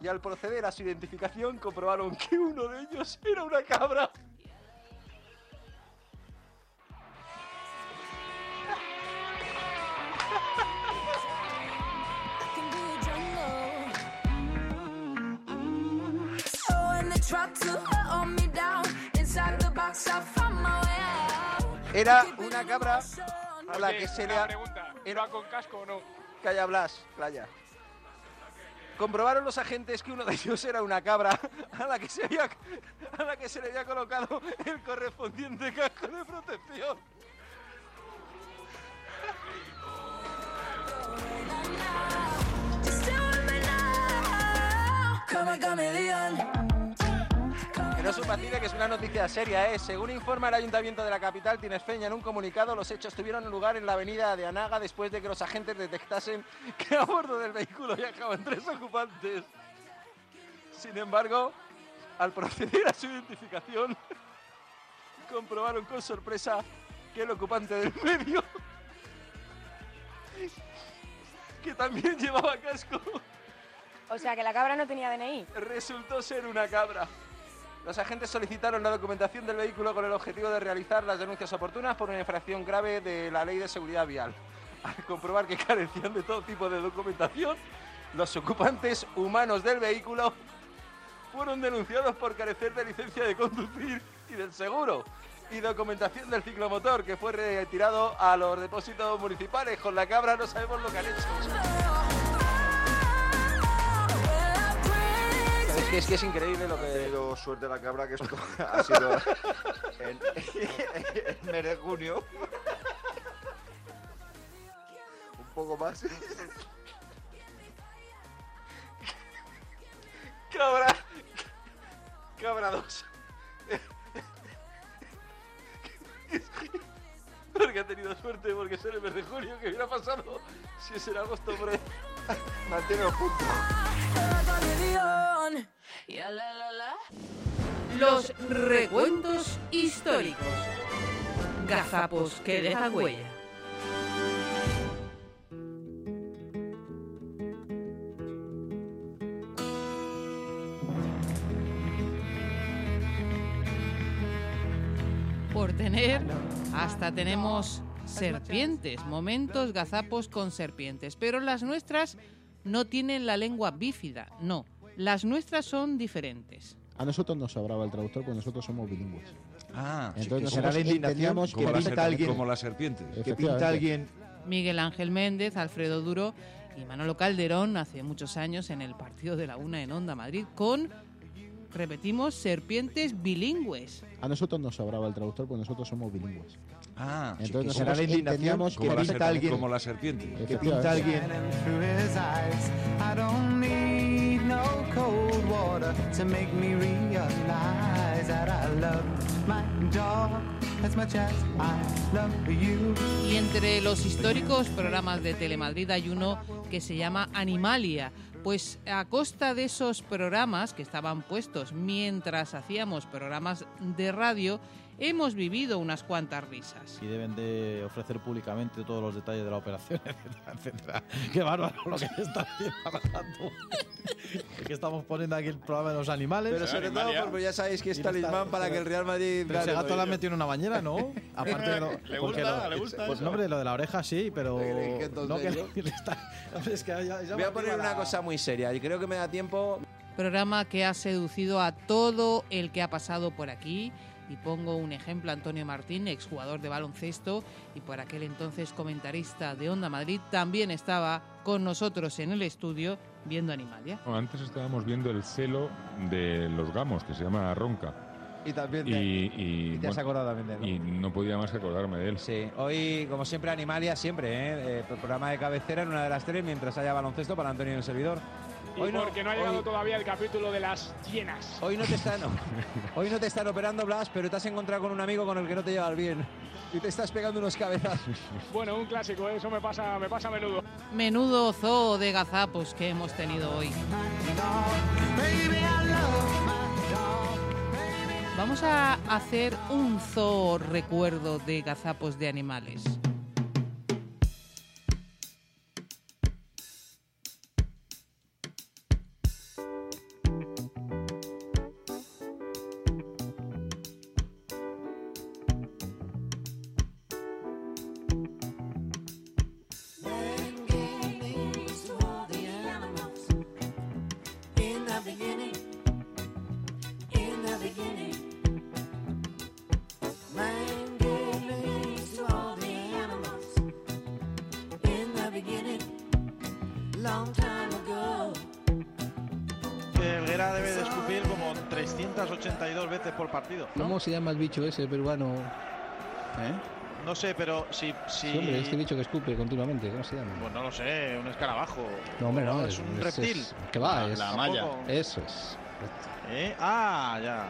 Y al proceder a su identificación comprobaron que uno de ellos era una cabra. Era una cabra a la que se le ha... ¿iba con casco o no? Calla, Blas, calla. Comprobaron los agentes que uno de ellos era una cabra a la que se, había, a la que se le había colocado el correspondiente casco de protección. Come and come Leon. Que no subvacile, que es una noticia seria, ¿eh? Según informa el Ayuntamiento de la capital Tinesfeña en un comunicado, los hechos tuvieron lugar en la avenida de Anaga después de que los agentes detectasen que a bordo del vehículo viajaban tres ocupantes. Sin embargo, al proceder a su identificación, comprobaron con sorpresa que el ocupante del medio, que también llevaba casco, O sea, que la cabra no tenía DNI. resultó ser una cabra. Los agentes solicitaron la documentación del vehículo con el objetivo de realizar las denuncias oportunas por una infracción grave de la ley de seguridad vial. [laughs] Al comprobar que carecían de todo tipo de documentación, los ocupantes humanos del vehículo fueron denunciados por carecer de licencia de conducir y del seguro y documentación del ciclomotor que fue retirado a los depósitos municipales. Con la cabra no sabemos lo que han hecho. Que es, que es increíble lo que... Pero suerte la cabra que esto [laughs] ha sido en, en junio. Un poco más. Cabra. Cabra 2. [laughs] [laughs] Porque ha tenido suerte, porque es en el mes de junio que hubiera pasado si es en agosto, hombre. Mantiene juntos. Los recuentos históricos. Gazapos que dejan huella. Por tener, hasta tenemos serpientes, momentos gazapos con serpientes, pero las nuestras no tienen la lengua bífida, no, las nuestras son diferentes. A nosotros nos sobraba el traductor porque nosotros somos bilingües. Ah, Entonces será nosotros la entendíamos como que la pinta serpiente, alguien- Como las serpientes. que pinta alguien Miguel Ángel Méndez, Alfredo Duro y Manolo Calderón hace muchos años en el partido de la Una en Onda Madrid con, repetimos, serpientes bilingües. A nosotros nos sobraba el traductor porque nosotros somos bilingües. Ah, Entonces será la indignación que la pinta serpiente, alguien- Como la serpiente. que pinta alguien through his eyes. I don't need no cold water to make me realize that I love my dog as much as I love you. Y entre los históricos programas de Telemadrid hay uno que se llama Animalia. Pues a costa de esos programas que estaban puestos mientras hacíamos programas de radio, hemos vivido unas cuantas risas. Y deben de ofrecer públicamente todos los detalles de la operación, etcétera, [laughs] etcétera. Qué bárbaro lo que está haciendo. Es que estamos poniendo aquí el programa de los animales. Pero sobre todo porque ya sabéis que es talismán para que el Real Madrid Pero ese gato has todavía. metido en una bañera, ¿no? Aparte de lo, [laughs] Le gusta, lo- le gusta Pues eso. no, hombre, lo de la oreja sí, pero. No, que [laughs] está- es que ya- ya Voy a poner activa una la- cosa muy seria y creo que me da tiempo. Programa que ha seducido a todo el que ha pasado por aquí. Y pongo un ejemplo, Antonio Martín, exjugador de baloncesto y por aquel entonces comentarista de Onda Madrid, también estaba con nosotros en el estudio viendo Animalia. Bueno, antes estábamos viendo el celo de los gamos, que se llama Ronca. Y también Y, te- y, y te has bueno, acordado también de él. Y no podía más que acordarme de él. Sí, hoy, como siempre, Animalia, siempre, ¿eh? Eh, programa de cabecera en una de las tres, mientras haya baloncesto para Antonio y el servidor. Y Hoy no, porque no ha llegado hoy- todavía el capítulo de las llenas. Hoy no te están, [laughs] hoy no te están operando, Blas, pero te has encontrado con un amigo con el que no te llevas bien. Y te estás pegando unos cabezazos. [laughs] Bueno, un clásico, ¿eh? eso me pasa, me pasa a menudo. Menudo zoo de gazapos que hemos tenido hoy. Vamos a hacer un zoo recuerdo de gazapos de animales. Partido. ¿no? ¿Cómo se llama el bicho ese peruano? No sé, pero si. si... Sí, hombre, este bicho que escupe continuamente, ¿cómo se llama? Pues no lo sé, un escarabajo. No, hombre, no, es, un reptil. es- que va, es- Tampoco. Eso es. ¿Eh? Ah, ya.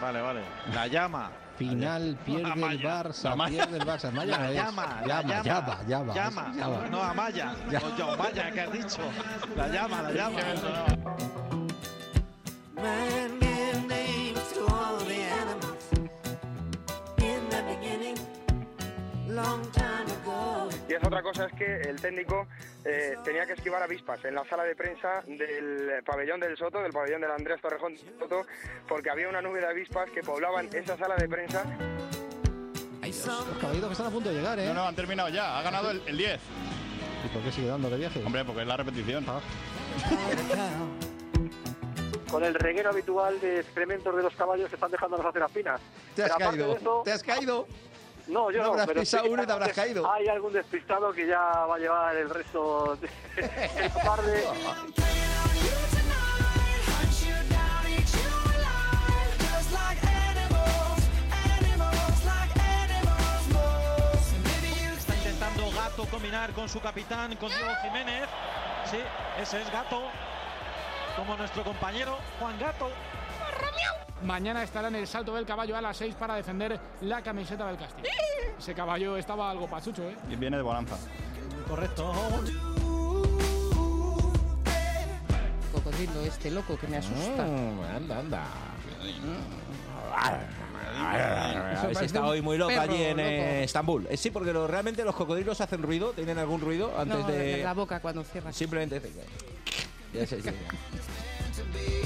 Vale, vale. La llama. Final pierde el. Barça, Amaya. pierde el Barça. Amaya La no es. llama, la llama, llama, llama. Llama. llama. No, Amaya. Ya. O yo, Amaya, que has dicho. La llama, la llama. Otra cosa es que el técnico eh, tenía que esquivar avispas en la sala de prensa del pabellón del Soto, del pabellón del Andrés Torrejón del Soto, porque había una nube de avispas que poblaban esa sala de prensa. Los caballitos que están a punto de llegar, ¿eh? No, no, han terminado ya. Ha ganado el, el 10. ¿Y por qué sigue dando de viaje? Hombre, porque es la repetición. [laughs] Con el reguero habitual de excrementos de los caballos que están dejando las aceras finas. Te has Pero caído. de eso- Te has caído. No, yo No no. habrás pero pisado sí que uno y te habrás caído. Hay algún despistado que ya va a llevar el resto de [laughs] de la tarde. Está intentando Gato combinar con su capitán, con Diego Jiménez. Sí, ese es Gato. Como nuestro compañero Juan Gato. Mañana estará en el salto del caballo a las 6 para defender la camiseta del Castillo. Ese caballo estaba algo pachucho, ¿eh? Y viene de bonanza. Correcto. Cocodrilo este loco que me asusta. Mm, anda, anda. Un hoy muy loca perro allí en eh, loco. Estambul. Eh, sí, porque lo- realmente los cocodrilos hacen ruido, tienen algún ruido antes no, de. la boca cuando cierras. Simplemente. Ya sé, sí. [laughs]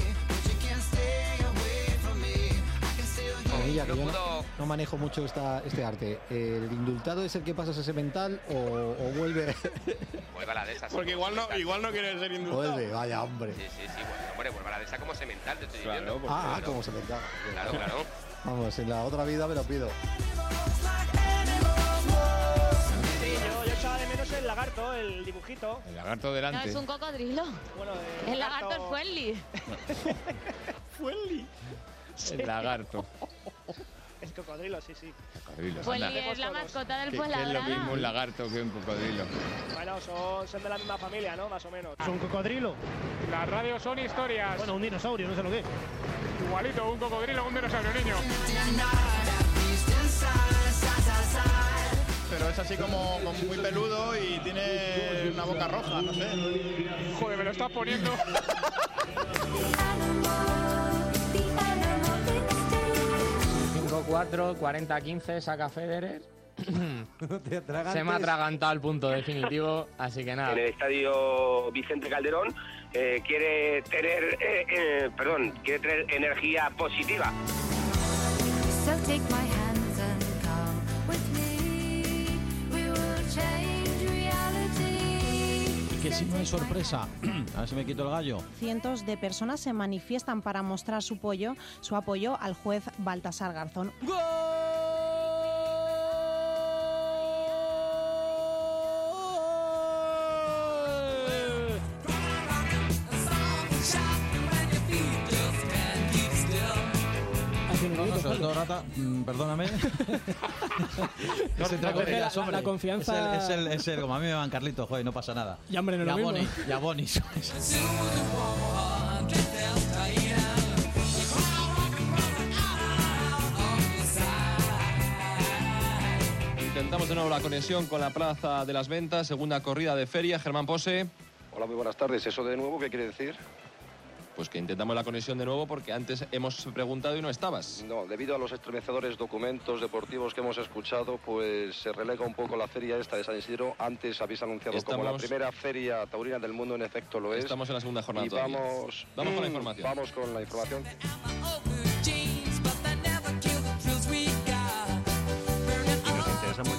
Bonilla, que yo no, no manejo mucho esta, este arte. ¿El indultado es el que pasa ese semental o, o vuelve? [laughs] Vuelve a la de esa. sí, Porque igual no, igual no quiere ser indultado. vuelve, vaya hombre. Sí, sí, sí, bueno, hombre, vuelve a la de esa como semental, te estoy Claro, diciendo. porque- Ah, Claro. como semental. Claro, claro. Vamos, en la otra vida me lo pido. Sí, yo, yo echaba de menos el lagarto, el dibujito. El lagarto No, delante. es un cocodrilo. Bueno, El lagarto es friendly. [laughs] Fueli. El lagarto. Es cocodrilo, sí, sí. Cocodrilos, Fueli anda. es la mascota del ¿Qué, qué es lo Fuenlabrada. mismo un lagarto que un cocodrilo? Bueno, son, son de la misma familia, ¿no? Más o menos. ¿Es un cocodrilo? Las radios son historias. Bueno, un dinosaurio, no sé lo que. Igualito, un cocodrilo, un dinosaurio, niño. Pero es así como, como muy peludo y tiene una boca roja, no sé. Joder, me lo estás poniendo. [laughs] 5-4, 40-15, saca Federer. [coughs] Se me ha atragantado el punto definitivo, así que nada. En el estadio Vicente Calderón eh, quiere tener, eh, eh, perdón, quiere tener energía positiva. So take my si no hay sorpresa, [clears throat] a ver si me quito el gallo. Cientos de personas se manifiestan para mostrar su apoyo, su apoyo al juez Baltasar Garzón. No, Rata, mm, perdóname. no se Coge la- la- la confianza- Es el, es el, es el- como a mí me van Carlitos, joder, no pasa nada. Y, hombre, no lo Boni, mismo. y a Boni, ¿sabes? Intentamos de nuevo la conexión con la Plaza de las Ventas, segunda corrida de feria. Germán Pose. Hola, muy buenas tardes. ¿Eso de nuevo qué quiere decir? Pues que intentamos la conexión de nuevo porque antes hemos preguntado y no estabas. No, debido a los estremecedores documentos deportivos que hemos escuchado, pues se relega un poco la feria esta de San Isidro. Antes habéis anunciado como la Estamos- primera feria taurina del mundo, en efecto lo es. Estamos en la segunda jornada Y todavía. vamos, Vamos con la Mm, información. Vamos con la información.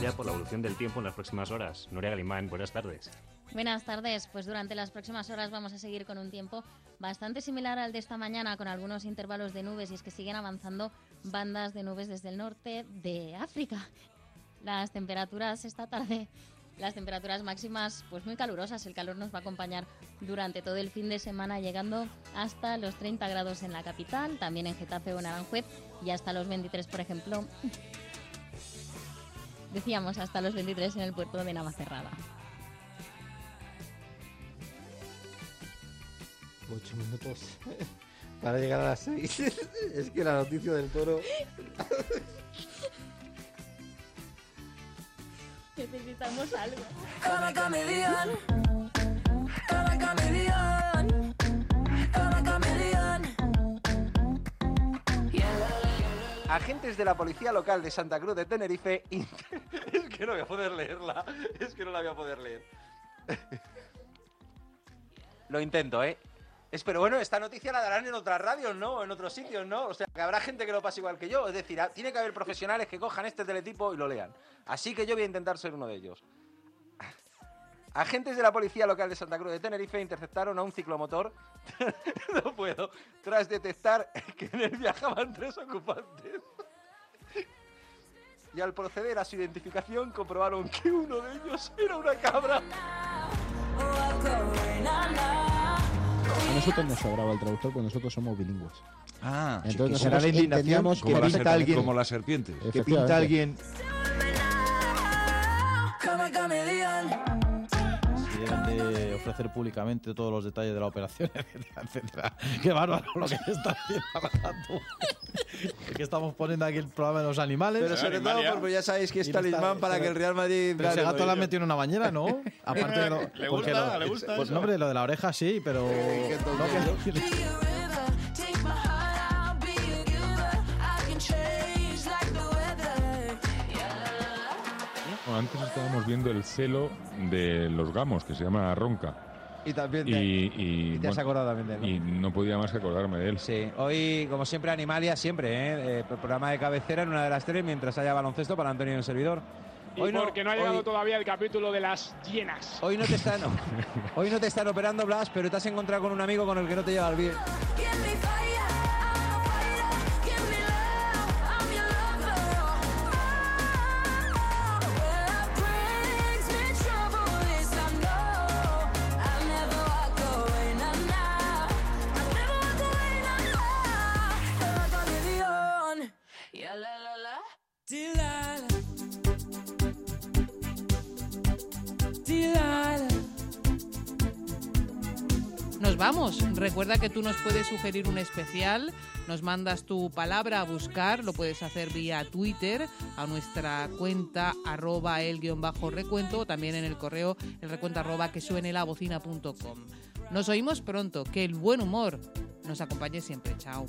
Ya por la evolución del tiempo en las próximas horas. Nuria Galimán, buenas tardes. Buenas tardes. Pues durante las próximas horas vamos a seguir con un tiempo bastante similar al de esta mañana, con algunos intervalos de nubes, y es que siguen avanzando bandas de nubes desde el norte de África. Las temperaturas esta tarde, las temperaturas máximas, pues muy calurosas. El calor nos va a acompañar durante todo el fin de semana, llegando hasta los 30 grados en la capital, también en Getafe o en Aranjuez, y hasta los 23, por ejemplo. Decíamos hasta los 23 en el puerto de Navacerrada. Ocho minutos [laughs] para llegar a las seis. [laughs] es que la noticia del toro. [laughs] Necesitamos algo. Cada Agentes de la policía local de Santa Cruz de Tenerife. es [laughs] que no voy a poder leerla. Es que no la voy a poder leer. Lo intento, ¿eh? Es, pero bueno, esta noticia la darán en otras radios, ¿no? En otros sitios, ¿no? O sea, que habrá gente que lo pase igual que yo. Es decir, ah, tiene que haber profesionales que cojan este teletipo y lo lean. Así que yo voy a intentar ser uno de ellos. Agentes de la policía local de Santa Cruz de Tenerife interceptaron a un ciclomotor. [laughs] no puedo. Tras detectar que en él viajaban tres ocupantes. Y al proceder a su identificación comprobaron que uno de ellos era una cabra. A nosotros nos sobraba el traductor porque nosotros somos bilingües. Ah, entonces será la indignación que la pinta alguien como las serpientes. Que pinta alguien deben de ofrecer públicamente todos los detalles de la operación, etcétera, [laughs] etcétera. Qué bárbaro lo que está haciendo. Es que estamos poniendo aquí el programa de los animales. Pero sobre todo porque ya sabéis que es talismán para que el Real Madrid Pero ese gato lo Rodrigo. han metido en una bañera, ¿no? Aparte de lo, [laughs] Le gusta, lo- le gusta Pues eso. no, hombre, lo de la oreja sí, pero. [laughs] antes estábamos viendo el celo de los gamos, que se llama Ronca. Y también Y, te- y, y te has acordado también de él, ¿no? Y no podía más que acordarme de él. Sí, hoy, como siempre, Animalia, siempre, ¿eh? Eh, programa de cabecera en una de las tres mientras haya baloncesto para Antonio y el servidor. Y Hoy porque no ha llegado hoy- todavía el capítulo de las llenas. Hoy no te están, [laughs] hoy no te están operando, Blas, pero te has encontrado con un amigo con el que no te lleva el bien. Delilah. Delilah. Nos vamos. Recuerda que tú nos puedes sugerir un especial, nos mandas tu palabra a buscar, lo puedes hacer vía Twitter a nuestra cuenta arroba el guion bajo recuento o también en el correo el recuento arroba que suene la bocina.com. Nos oímos pronto, que el buen humor nos acompañe siempre. Chao.